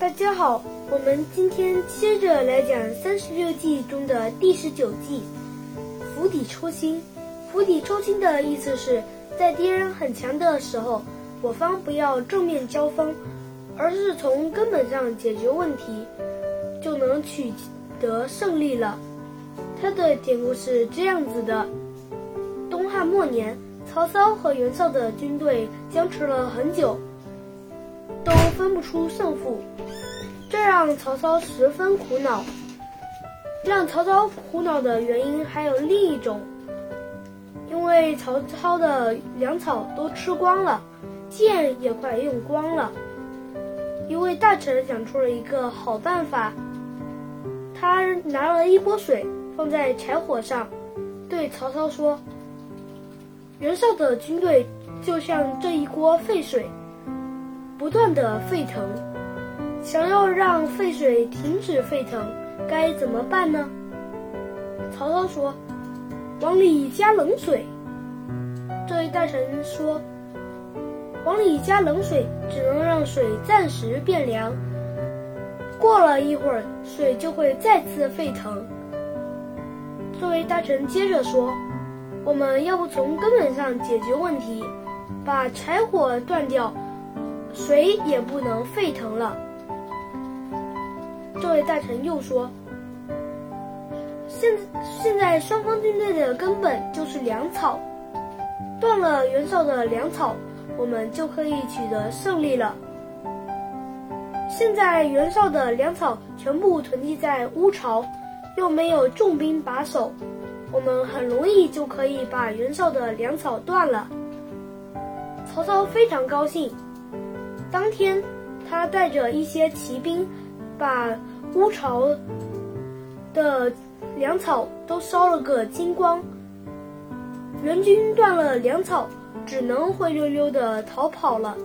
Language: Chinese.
大家好，我们今天接着来讲三十六计中的第十九计“釜底抽薪”。釜底抽薪的意思是在敌人很强的时候，我方不要正面交锋，而是从根本上解决问题，就能取得胜利了。它的典故是这样子的：东汉末年，曹操和袁绍的军队僵持了很久，都分不出胜负。这让曹操十分苦恼。让曹操苦恼的原因还有另一种，因为曹操的粮草都吃光了，剑也快用光了。一位大臣想出了一个好办法，他拿了一锅水放在柴火上，对曹操说：“袁绍的军队就像这一锅沸水，不断的沸腾。”想要让沸水停止沸腾，该怎么办呢？曹操说：“往里加冷水。”这位大臣说：“往里加冷水，只能让水暂时变凉，过了一会儿，水就会再次沸腾。”这位大臣接着说：“我们要不从根本上解决问题，把柴火断掉，水也不能沸腾了。”这位大臣又说：“现现在双方军队的根本就是粮草，断了袁绍的粮草，我们就可以取得胜利了。现在袁绍的粮草全部囤积在乌巢，又没有重兵把守，我们很容易就可以把袁绍的粮草断了。”曹操非常高兴，当天他带着一些骑兵，把。乌巢的粮草都烧了个精光，援军断了粮草，只能灰溜溜的逃跑了。